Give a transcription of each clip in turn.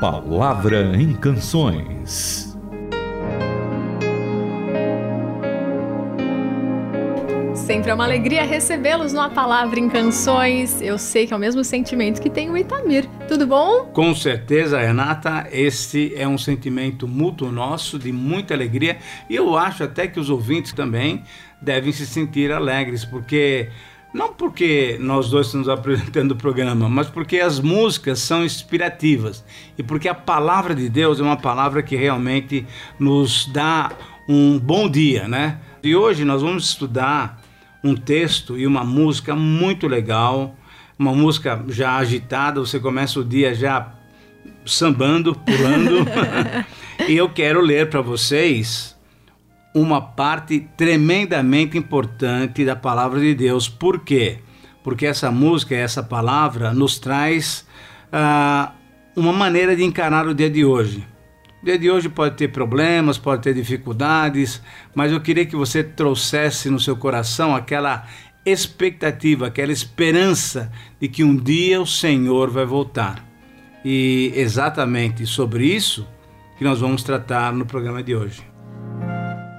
Palavra em Canções. Sempre é uma alegria recebê-los numa palavra em canções. Eu sei que é o mesmo sentimento que tem o Itamir. Tudo bom? Com certeza, Renata, esse é um sentimento mútuo nosso, de muita alegria. E eu acho até que os ouvintes também devem se sentir alegres, porque não porque nós dois estamos apresentando o programa, mas porque as músicas são inspirativas e porque a palavra de Deus é uma palavra que realmente nos dá um bom dia, né? E hoje nós vamos estudar um texto e uma música muito legal, uma música já agitada, você começa o dia já sambando, pulando. e eu quero ler para vocês uma parte tremendamente importante da palavra de Deus. Por quê? Porque essa música, essa palavra, nos traz uh, uma maneira de encarar o dia de hoje. O dia de hoje pode ter problemas, pode ter dificuldades, mas eu queria que você trouxesse no seu coração aquela expectativa, aquela esperança de que um dia o Senhor vai voltar. E exatamente sobre isso que nós vamos tratar no programa de hoje.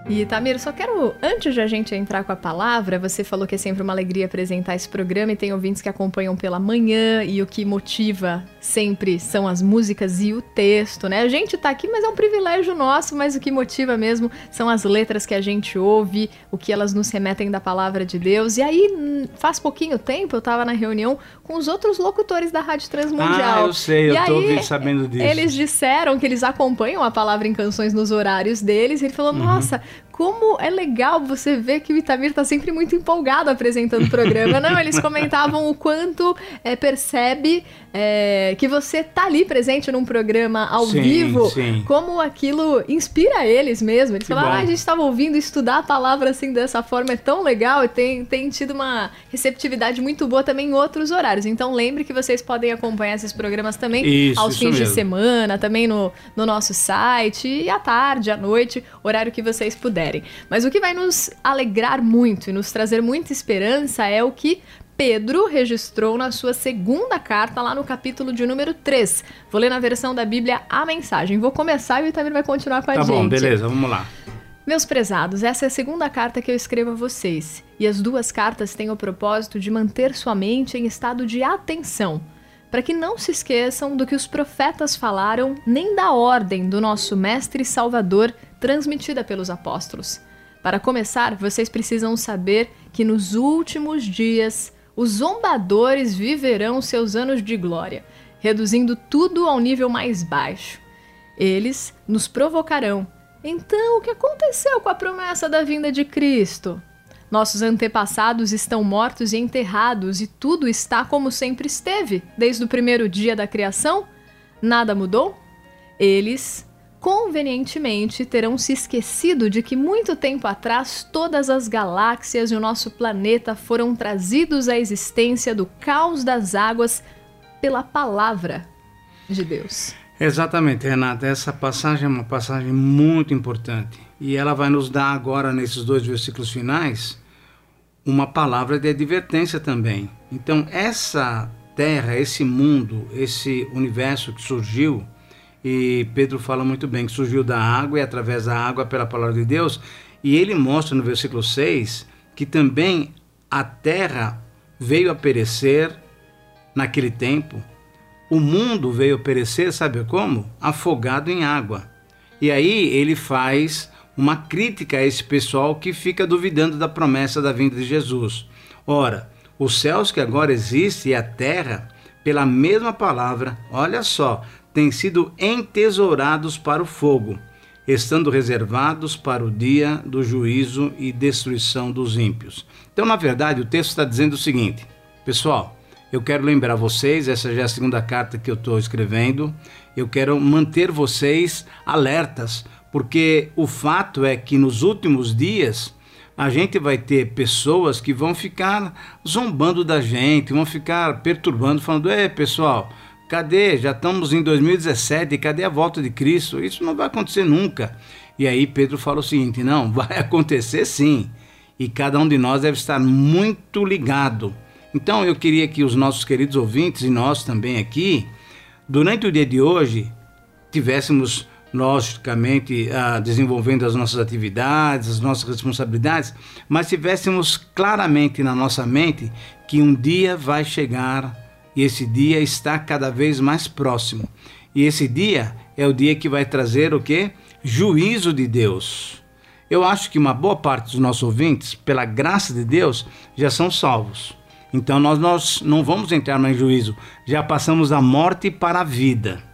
E Tamir, só quero, antes de a gente entrar com a palavra, você falou que é sempre uma alegria apresentar esse programa e tem ouvintes que acompanham pela manhã e o que motiva sempre são as músicas e o texto, né? A gente tá aqui, mas é um privilégio nosso, mas o que motiva mesmo são as letras que a gente ouve, o que elas nos remetem da palavra de Deus. E aí, faz pouquinho tempo, eu tava na reunião com os outros locutores da Rádio Transmundial. Ah, eu sei, eu e tô aí, sabendo disso. Eles disseram que eles acompanham a palavra em canções nos horários deles, e ele falou: uhum. "Nossa, como é legal você ver que o Itamir tá sempre muito empolgado apresentando o programa. Não, eles comentavam o quanto é, percebe é, que você tá ali presente num programa ao sim, vivo, sim. como aquilo inspira eles mesmo. Eles Que falaram, ah, a gente estava ouvindo estudar a palavra assim dessa forma, é tão legal e tem, tem tido uma receptividade muito boa também em outros horários. Então lembre que vocês podem acompanhar esses programas também Isso, aos isso fins de mesmo. semana, também no, no nosso site, e à tarde, à noite, horário que vocês puderem. Mas o que vai nos alegrar muito e nos trazer muita esperança é o que Pedro registrou na sua segunda carta, lá no capítulo de número 3. Vou ler na versão da Bíblia a mensagem. Vou começar e o Itamir vai continuar com a Tá gente. bom, beleza, vamos lá. Meus prezados, essa é a segunda carta que eu escrevo a vocês, e as duas cartas têm o propósito de manter sua mente em estado de atenção, para que não se esqueçam do que os profetas falaram, nem da ordem do nosso Mestre e Salvador transmitida pelos apóstolos. Para começar, vocês precisam saber que nos últimos dias os zombadores viverão seus anos de glória, reduzindo tudo ao nível mais baixo. Eles nos provocarão. Então, o que aconteceu com a promessa da vinda de Cristo? Nossos antepassados estão mortos e enterrados e tudo está como sempre esteve, desde o primeiro dia da criação? Nada mudou? Eles, convenientemente, terão se esquecido de que muito tempo atrás todas as galáxias e o nosso planeta foram trazidos à existência do caos das águas pela palavra de Deus. Exatamente, Renata. Essa passagem é uma passagem muito importante. E ela vai nos dar agora, nesses dois versículos finais, uma palavra de advertência também. Então, essa terra, esse mundo, esse universo que surgiu, e Pedro fala muito bem que surgiu da água e através da água pela palavra de Deus, e ele mostra no versículo 6 que também a terra veio a perecer naquele tempo. O mundo veio a perecer, sabe como? Afogado em água. E aí ele faz uma crítica a esse pessoal que fica duvidando da promessa da vinda de Jesus. Ora, os céus que agora existem e a terra, pela mesma palavra, olha só, têm sido entesourados para o fogo, estando reservados para o dia do juízo e destruição dos ímpios. Então, na verdade, o texto está dizendo o seguinte, pessoal. Eu quero lembrar vocês, essa já é a segunda carta que eu estou escrevendo. Eu quero manter vocês alertas, porque o fato é que nos últimos dias a gente vai ter pessoas que vão ficar zombando da gente, vão ficar perturbando, falando: é pessoal, cadê? Já estamos em 2017, cadê a volta de Cristo? Isso não vai acontecer nunca. E aí Pedro fala o seguinte: não, vai acontecer sim. E cada um de nós deve estar muito ligado. Então eu queria que os nossos queridos ouvintes e nós também aqui, durante o dia de hoje, tivéssemos logicamente uh, desenvolvendo as nossas atividades, as nossas responsabilidades, mas tivéssemos claramente na nossa mente que um dia vai chegar e esse dia está cada vez mais próximo. E esse dia é o dia que vai trazer o que? Juízo de Deus. Eu acho que uma boa parte dos nossos ouvintes, pela graça de Deus, já são salvos. Então nós, nós não vamos entrar mais em juízo, já passamos da morte para a vida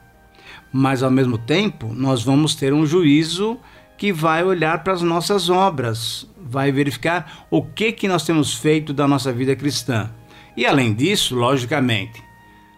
mas ao mesmo tempo nós vamos ter um juízo que vai olhar para as nossas obras, vai verificar o que que nós temos feito da nossa vida cristã. E além disso, logicamente,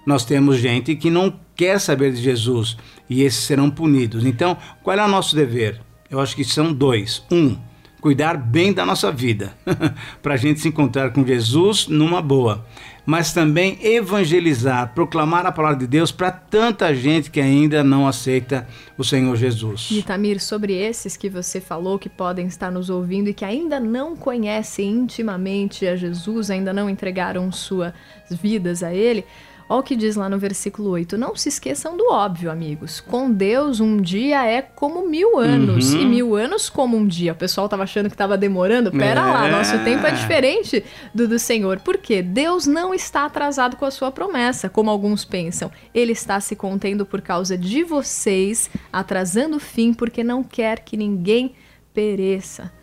nós temos gente que não quer saber de Jesus e esses serão punidos. Então, qual é o nosso dever? Eu acho que são dois. Um, cuidar bem da nossa vida, para a gente se encontrar com Jesus numa boa mas também evangelizar, proclamar a palavra de Deus para tanta gente que ainda não aceita o Senhor Jesus. E Tamir, sobre esses que você falou que podem estar nos ouvindo e que ainda não conhecem intimamente a Jesus, ainda não entregaram suas vidas a Ele, Olha o que diz lá no versículo 8. Não se esqueçam do óbvio, amigos. Com Deus, um dia é como mil anos. Uhum. E mil anos como um dia. O pessoal estava achando que estava demorando. Pera é. lá, nosso tempo é diferente do do Senhor. Por quê? Deus não está atrasado com a sua promessa, como alguns pensam. Ele está se contendo por causa de vocês, atrasando o fim, porque não quer que ninguém pereça.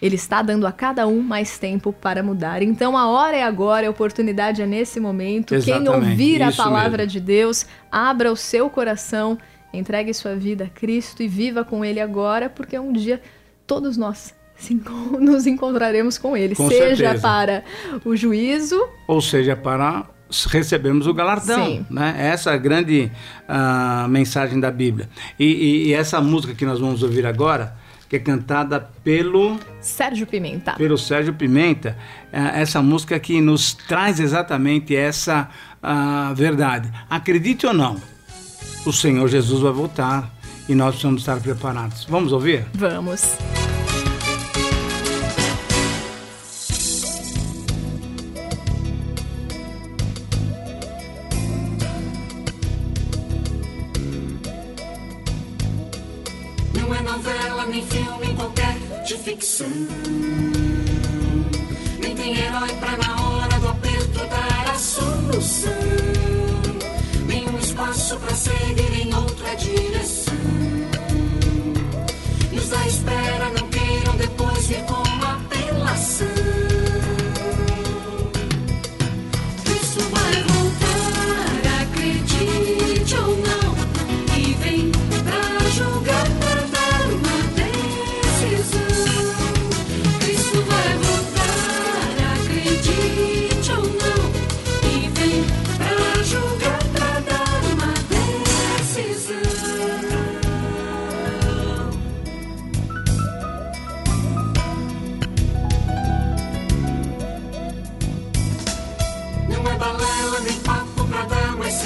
Ele está dando a cada um mais tempo para mudar. Então a hora é agora, a oportunidade é nesse momento. Exatamente, Quem ouvir a palavra mesmo. de Deus, abra o seu coração, entregue sua vida a Cristo e viva com Ele agora, porque um dia todos nós nos encontraremos com Ele, com seja certeza. para o juízo, ou seja para recebermos o galardão. Sim. Né? Essa é a grande uh, mensagem da Bíblia. E, e, e essa música que nós vamos ouvir agora que é cantada pelo Sérgio Pimenta. Pelo Sérgio Pimenta, é, essa música que nos traz exatamente essa uh, verdade. Acredite ou não, o Senhor Jesus vai voltar e nós precisamos estar preparados. Vamos ouvir? Vamos. em qualquer de ficção.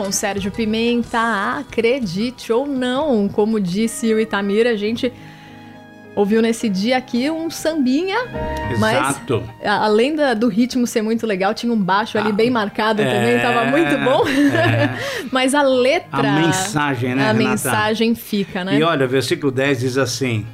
com Sérgio Pimenta, acredite ou não, como disse o Itamir, a gente ouviu nesse dia aqui um sambinha. Exato. Mas, além da, do ritmo ser muito legal, tinha um baixo ali ah, bem marcado é, também, tava muito bom. É. mas a letra. A mensagem, né? A Renata? mensagem fica, né? E olha, versículo 10 diz assim: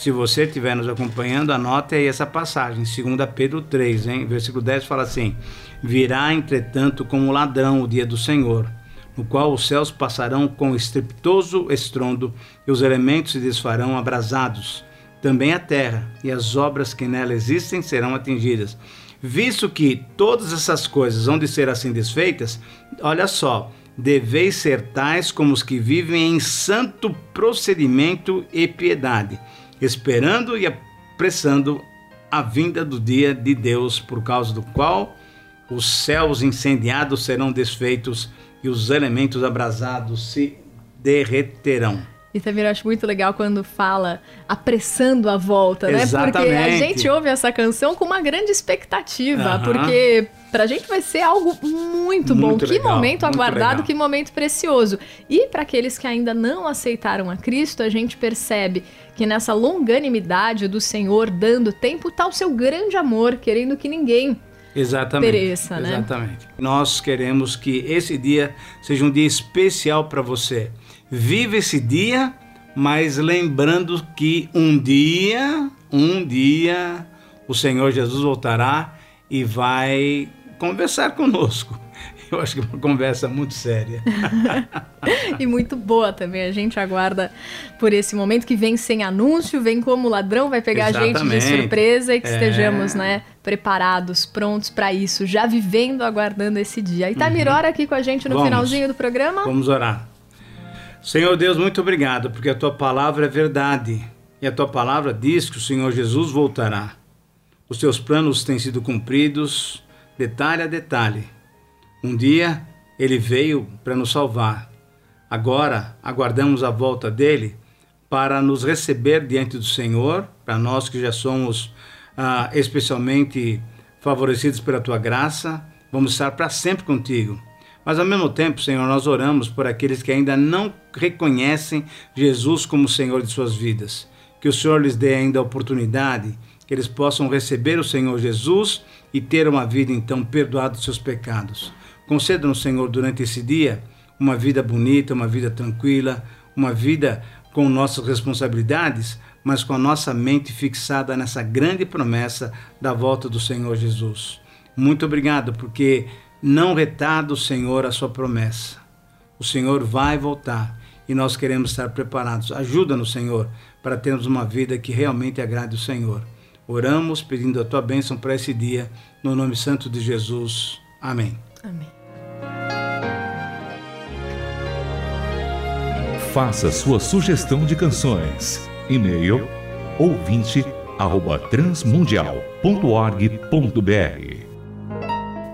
Se você estiver nos acompanhando, anote aí essa passagem, 2 Pedro 3, hein? versículo 10 fala assim: Virá, entretanto, como ladrão o dia do Senhor, no qual os céus passarão com estrepitoso estrondo e os elementos se desfarão abrasados. Também a terra e as obras que nela existem serão atingidas. Visto que todas essas coisas vão de ser assim desfeitas, olha só, deveis ser tais como os que vivem em santo procedimento e piedade, esperando e apressando a vinda do dia de Deus, por causa do qual os céus incendiados serão desfeitos e os elementos abrasados se derreterão. E também eu acho muito legal quando fala apressando a volta, né? Exatamente. Porque a gente ouve essa canção com uma grande expectativa, uhum. porque pra gente vai ser algo muito, muito bom. Legal, que momento aguardado, legal. que momento precioso. E para aqueles que ainda não aceitaram a Cristo, a gente percebe que nessa longanimidade do Senhor dando tempo tá o seu grande amor, querendo que ninguém Exatamente. Pereça, né? Exatamente. Nós queremos que esse dia seja um dia especial para você Vive esse dia, mas lembrando que um dia, um dia, o Senhor Jesus voltará e vai conversar conosco. Eu acho que é uma conversa muito séria. e muito boa também. A gente aguarda por esse momento que vem sem anúncio, vem como ladrão, vai pegar Exatamente. a gente de surpresa e que é... estejamos, né, preparados, prontos para isso, já vivendo, aguardando esse dia. Itamir, uhum. ora aqui com a gente no Vamos. finalzinho do programa. Vamos orar. Senhor Deus, muito obrigado, porque a tua palavra é verdade. E a tua palavra diz que o Senhor Jesus voltará. Os teus planos têm sido cumpridos, detalhe a detalhe. Um dia ele veio para nos salvar. Agora aguardamos a volta dele para nos receber diante do Senhor, para nós que já somos ah, especialmente favorecidos pela tua graça. Vamos estar para sempre contigo. Mas ao mesmo tempo, Senhor, nós oramos por aqueles que ainda não reconhecem Jesus como Senhor de suas vidas. Que o Senhor lhes dê ainda a oportunidade, que eles possam receber o Senhor Jesus e ter uma vida então perdoada dos seus pecados. Conceda-nos, Senhor, durante esse dia, uma vida bonita, uma vida tranquila, uma vida com nossas responsabilidades, mas com a nossa mente fixada nessa grande promessa da volta do Senhor Jesus. Muito obrigado, porque não retarda o Senhor a sua promessa. O Senhor vai voltar e nós queremos estar preparados. Ajuda-nos, Senhor, para termos uma vida que realmente agrade o Senhor. Oramos pedindo a tua bênção para esse dia, no nome santo de Jesus. Amém. Amém. Faça sua sugestão de canções. E-mail ouvinte@transmundial.org.br